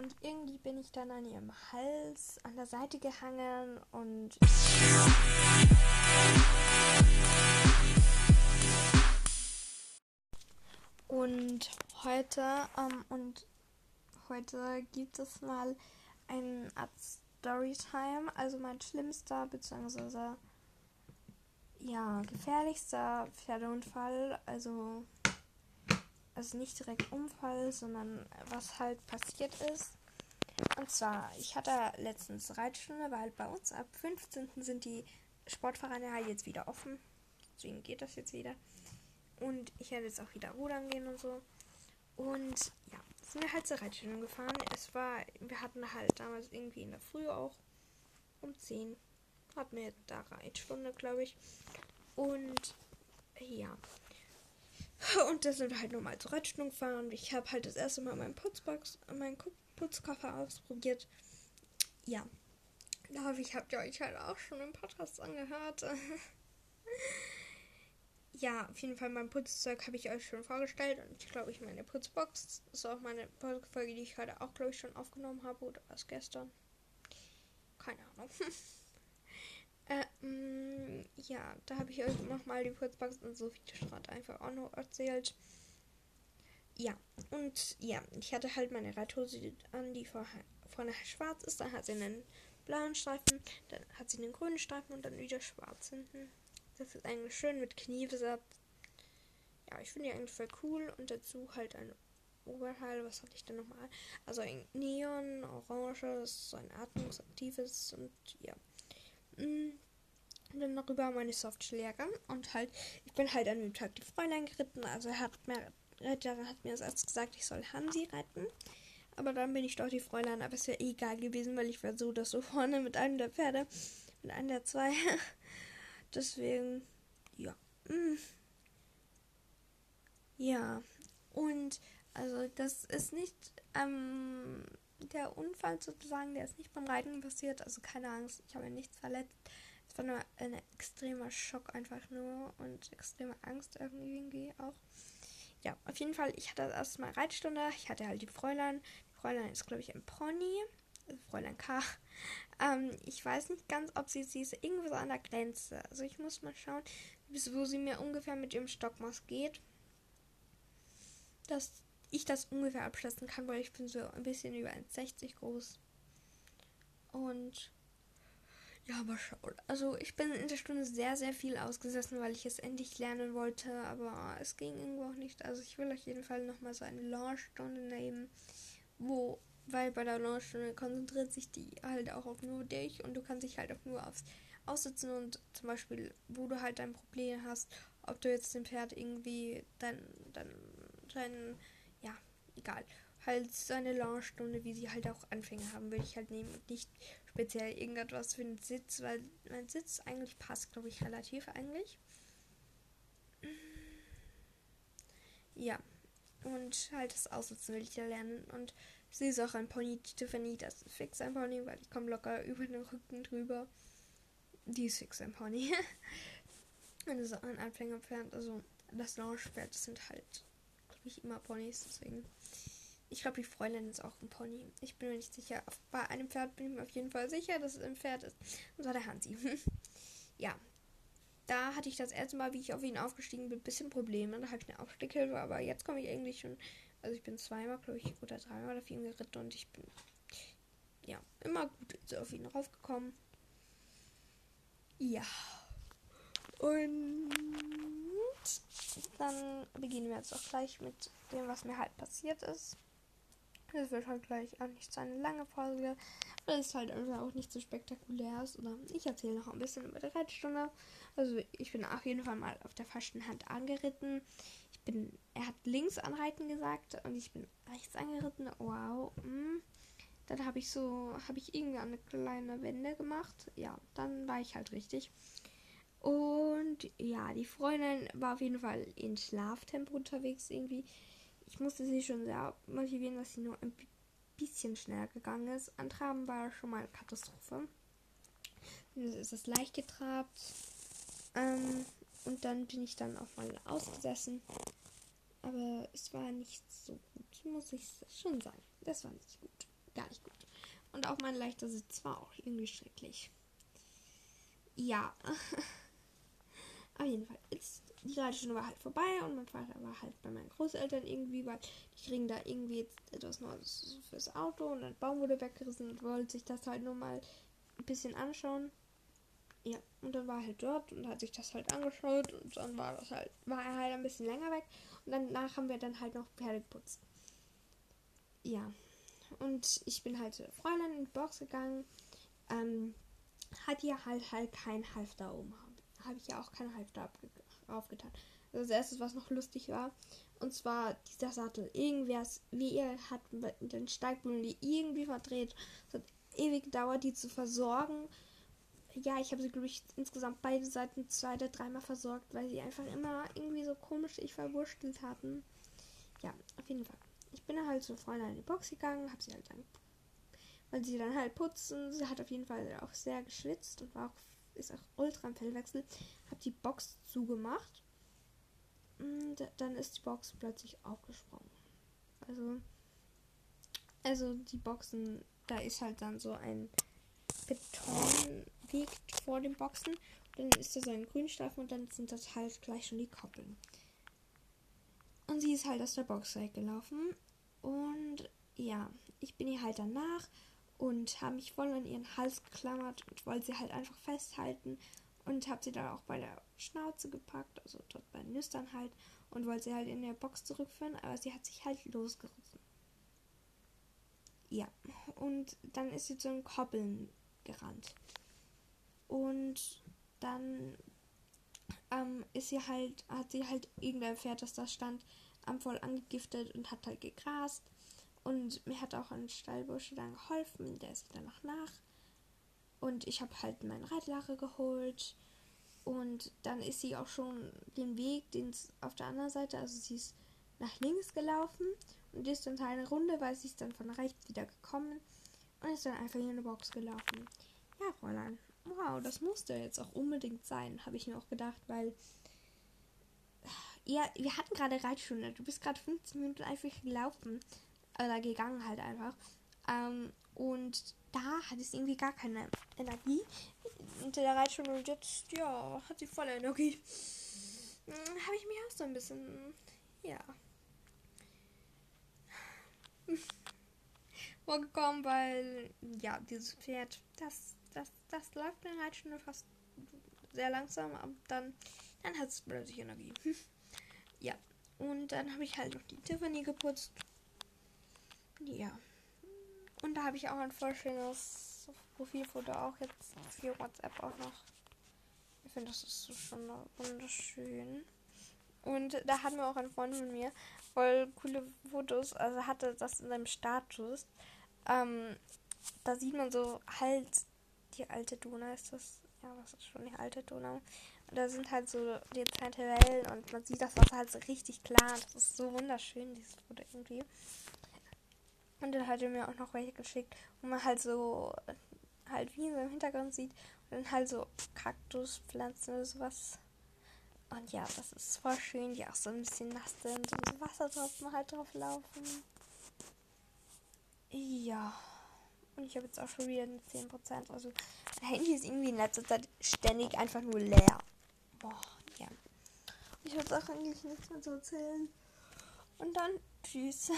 und irgendwie bin ich dann an ihrem Hals an der Seite gehangen und und heute ähm, und heute gibt es mal eine Art Storytime, also mein schlimmster bzw. ja gefährlichster Pferdeunfall, also also nicht direkt Unfall, sondern was halt passiert ist. Und zwar, ich hatte letztens Reitstunde, weil bei uns ab 15. sind die Sportvereine halt jetzt wieder offen. Deswegen geht das jetzt wieder. Und ich werde jetzt auch wieder rudern gehen und so. Und ja, sind wir halt zur Reitstunde gefahren. Es war, wir hatten halt damals irgendwie in der Früh auch um 10 hatten wir da Reitstunde, glaube ich. Und ja, und da sind halt nochmal zur Reitstunde gefahren. Ich habe halt das erste Mal meinen Putzbox, meinen Putzkoffer ausprobiert. Ja. Da hoffe ich, habt ihr euch halt auch schon im Podcast angehört. ja, auf jeden Fall mein Putzzeug habe ich euch schon vorgestellt. Und ich glaube, ich meine Putzbox ist auch meine Folge, die ich heute auch, glaube ich, schon aufgenommen habe. Oder was gestern? Keine Ahnung. Äh, mh, mm, ja, da habe ich euch nochmal die Kurzbox und Sophie Straat einfach auch noch erzählt. Ja, und ja, ich hatte halt meine Reithose an, die vorher, vorne schwarz ist. Dann hat sie einen blauen Streifen, dann hat sie einen grünen Streifen und dann wieder schwarz hinten. Das ist eigentlich schön mit Kniebesatz. Ja, ich finde die eigentlich voll cool. Und dazu halt ein Oberteil. Was hatte ich denn nochmal? Also ein Neon, oranges, so ein atmungsaktives und ja. Mm. Und dann darüber meine Softschläger. Und halt, ich bin halt an dem Tag die Fräulein geritten. Also hat mir, Retterin hat mir erst gesagt, ich soll Hansi reiten. Aber dann bin ich doch die Fräulein. Aber es wäre egal gewesen, weil ich war so, dass so vorne mit einem der Pferde, mit einem der zwei. Deswegen, ja. Mm. Ja. Und, also, das ist nicht, ähm, der Unfall sozusagen, der ist nicht beim Reiten passiert. Also keine Angst, ich habe nichts verletzt. Es war nur ein extremer Schock einfach nur und extreme Angst irgendwie auch. Ja, auf jeden Fall, ich hatte erstmal Reitstunde. Ich hatte halt die Fräulein. Die Fräulein ist, glaube ich, ein Pony. Also Fräulein K. Ähm, ich weiß nicht ganz, ob sie, sie ist irgendwo so an der Grenze. Also ich muss mal schauen, bis wo sie mir ungefähr mit ihrem Stockmaß geht. Das ich das ungefähr abschätzen kann, weil ich bin so ein bisschen über 1,60 groß. Und ja, aber schaut. Also ich bin in der Stunde sehr, sehr viel ausgesessen, weil ich es endlich lernen wollte, aber es ging irgendwo auch nicht. Also ich will auf jeden Fall nochmal so eine Launchstunde nehmen, wo, weil bei der Launchstunde konzentriert sich die halt auch auf nur dich und du kannst dich halt auch nur aufs Aussitzen und zum Beispiel, wo du halt dein Problem hast, ob du jetzt dem Pferd irgendwie dein, dein, dein egal. Halt so eine Launchstunde, wie sie halt auch Anfänger haben, würde ich halt nehmen und nicht speziell irgendetwas für den Sitz, weil mein Sitz eigentlich passt, glaube ich, relativ eigentlich. Ja. Und halt das Aussitzen will ich ja lernen. Und sie ist auch ein Pony, die Tiffany, das ist fix ein Pony, weil ich komme locker über den Rücken drüber. Die ist fix ein Pony. und das ist auch ein Anfängerpferd. Also das Launchpferd sind halt, glaube ich, immer Ponys, deswegen. Ich glaube, die Freundin ist auch ein Pony. Ich bin mir nicht sicher. Bei einem Pferd bin ich mir auf jeden Fall sicher, dass es ein Pferd ist. Und zwar der Hansi. ja. Da hatte ich das erste Mal, wie ich auf ihn aufgestiegen bin, ein bisschen Probleme. Da habe ich eine Aufstieghilfe, aber jetzt komme ich eigentlich schon. Also ich bin zweimal, glaube ich, oder dreimal auf ihn geritten und ich bin ja immer gut auf ihn raufgekommen. Ja. Und dann beginnen wir jetzt auch gleich mit dem, was mir halt passiert ist. Das wird halt gleich auch nicht so eine lange Folge, weil es halt auch nicht so spektakulär ist. Oder ich erzähle noch ein bisschen über die Reitstunde. Also ich bin auf jeden Fall mal auf der falschen Hand angeritten. Ich bin, er hat links anreiten gesagt und ich bin rechts angeritten. Wow. Mm. Dann habe ich so, habe ich irgendwie eine kleine Wende gemacht. Ja, dann war ich halt richtig. Und ja, die Freundin war auf jeden Fall in Schlaftempo unterwegs irgendwie ich musste sie schon sehr motivieren, dass sie nur ein bisschen schneller gegangen ist. Antraben war schon mal Katastrophe. Dann ist es leicht getrabt. Ähm, und dann bin ich dann auch mal ausgesessen. Aber es war nicht so gut, muss ich schon sagen. Das war nicht gut. gar nicht gut. Und auch mein leichter Sitz war auch irgendwie schrecklich. Ja. Auf jeden Fall. Jetzt, die Reitstunde war halt vorbei und mein Vater war halt bei meinen Großeltern irgendwie, weil die kriegen da irgendwie jetzt etwas Neues fürs Auto und ein Baum wurde weggerissen und wollte sich das halt nur mal ein bisschen anschauen. Ja, und dann war er halt dort und hat sich das halt angeschaut und dann war das halt, war er halt ein bisschen länger weg und danach haben wir dann halt noch Pferde geputzt. Ja, und ich bin halt zu der Fräulein in die Box gegangen. Ähm, hat ihr halt halt kein Halfter oben. Habe ich ja auch kein Halfter aufgetan. Also das erste, was noch lustig war. Und zwar dieser Sattel. Irgendwer, wie ihr hat den Steigbügeln die irgendwie verdreht. Es hat ewig gedauert, die zu versorgen ja, ich habe sie, glaube ich, insgesamt beide Seiten zwei oder dreimal versorgt, weil sie einfach immer irgendwie so komisch sich verwurstelt hatten. Ja, auf jeden Fall. Ich bin halt so vorne in die Box gegangen, habe sie halt dann, weil sie dann halt putzen. Sie hat auf jeden Fall auch sehr geschwitzt und war auch, ist auch ultra im Fellwechsel. Habe die Box zugemacht. Und dann ist die Box plötzlich aufgesprungen. Also, also die Boxen, da ist halt dann so ein Beton liegt vor den Boxen. Dann ist da so ein Grünstreifen und dann sind das halt gleich schon die Koppeln. Und sie ist halt aus der Box weggelaufen. Und ja, ich bin ihr halt danach und habe mich voll an ihren Hals geklammert und wollte sie halt einfach festhalten und habe sie dann auch bei der Schnauze gepackt, also dort bei den Nüstern halt und wollte sie halt in der Box zurückführen, aber sie hat sich halt losgerissen. Ja, und dann ist sie zu den Koppeln gerannt. Und dann ähm, ist sie halt, hat sie halt irgendein Pferd, das da stand, am voll angegiftet und hat halt gegrast. Und mir hat auch ein Stallbursche dann geholfen, der ist dann noch nach. Und ich habe halt meinen Reitlache geholt. Und dann ist sie auch schon den Weg, den auf der anderen Seite, also sie ist nach links gelaufen und ist dann eine Runde, weil sie ist dann von rechts wieder gekommen und ist dann einfach in eine Box gelaufen. Ja, Fräulein, wow, das musste jetzt auch unbedingt sein, habe ich mir auch gedacht, weil ja, wir hatten gerade Reitstunde. Du bist gerade 15 Minuten einfach gelaufen oder gegangen halt einfach. Ähm, und da hat es irgendwie gar keine Energie unter der Reitstunde und jetzt, ja, hat sie volle Energie. Hm, habe ich mich auch so ein bisschen, ja, vorgekommen, weil, ja, dieses Pferd, das das, das läuft dann halt schon fast sehr langsam, aber dann, dann hat es plötzlich Energie. ja. Und dann habe ich halt noch die Tiffany geputzt. Ja. Und da habe ich auch ein voll schönes Profilfoto auch jetzt für WhatsApp auch noch. Ich finde, das ist so schon wunderschön. Und da hatten wir auch ein Freund von mir voll coole Fotos. Also hatte das in seinem Status. Ähm, da sieht man so halt die alte Donau ist das. Ja, was ist schon die alte Donau? Und da sind halt so die dezente Wellen und man sieht das Wasser halt so richtig klar. Das ist so wunderschön, dieses Foto irgendwie. Und dann hat er mir auch noch welche geschickt, wo man halt so halt wie im Hintergrund sieht und dann halt so Kaktuspflanzen oder sowas. Und ja, das ist voll schön, die auch so ein bisschen nass sind und so Wassertropfen halt drauf laufen. Ja. Und ich habe jetzt auch schon wieder 10%. Also mein Handy ist irgendwie in letzter Zeit ständig einfach nur leer. Boah, ja. Ich habe auch eigentlich nichts mehr zu erzählen. Und dann tschüss.